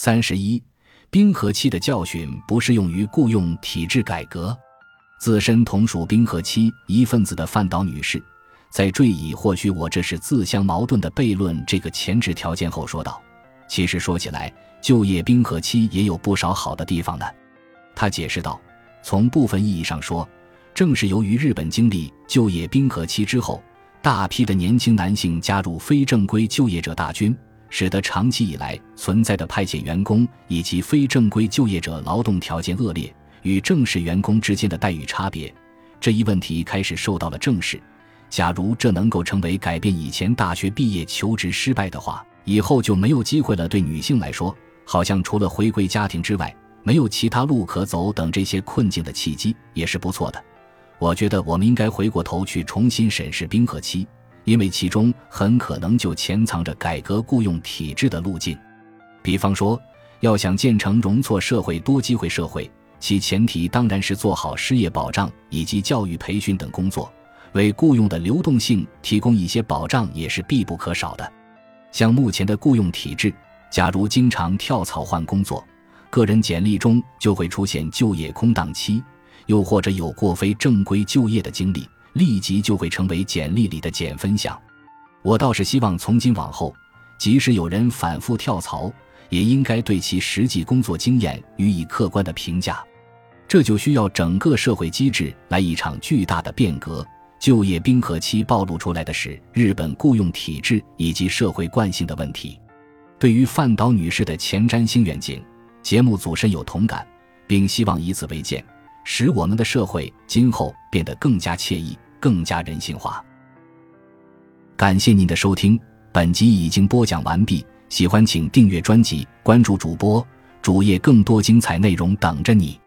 三十一，冰河期的教训不适用于雇佣体制改革。自身同属冰河期一份子的范岛女士，在缀以“或许我这是自相矛盾的悖论”这个前置条件后说道：“其实说起来，就业冰河期也有不少好的地方呢。”她解释道：“从部分意义上说，正是由于日本经历就业冰河期之后，大批的年轻男性加入非正规就业者大军，使得长期以来存在的派遣员工以及非正规就业者劳动条件恶劣。”与正式员工之间的待遇差别这一问题开始受到了正视。假如这能够成为改变以前大学毕业求职失败的话，以后就没有机会了。对女性来说，好像除了回归家庭之外，没有其他路可走等这些困境的契机也是不错的。我觉得我们应该回过头去重新审视冰河期，因为其中很可能就潜藏着改革雇佣体制的路径。比方说，要想建成容错社会、多机会社会。其前提当然是做好失业保障以及教育培训等工作，为雇佣的流动性提供一些保障也是必不可少的。像目前的雇佣体制，假如经常跳槽换工作，个人简历中就会出现就业空档期；又或者有过非正规就业的经历，立即就会成为简历里的减分项。我倒是希望从今往后，即使有人反复跳槽，也应该对其实际工作经验予以客观的评价。这就需要整个社会机制来一场巨大的变革。就业冰河期暴露出来的是日本雇佣体制以及社会惯性的问题。对于范岛女士的前瞻性愿景，节目组深有同感，并希望以此为鉴，使我们的社会今后变得更加惬意、更加人性化。感谢您的收听，本集已经播讲完毕。喜欢请订阅专辑，关注主播主页，更多精彩内容等着你。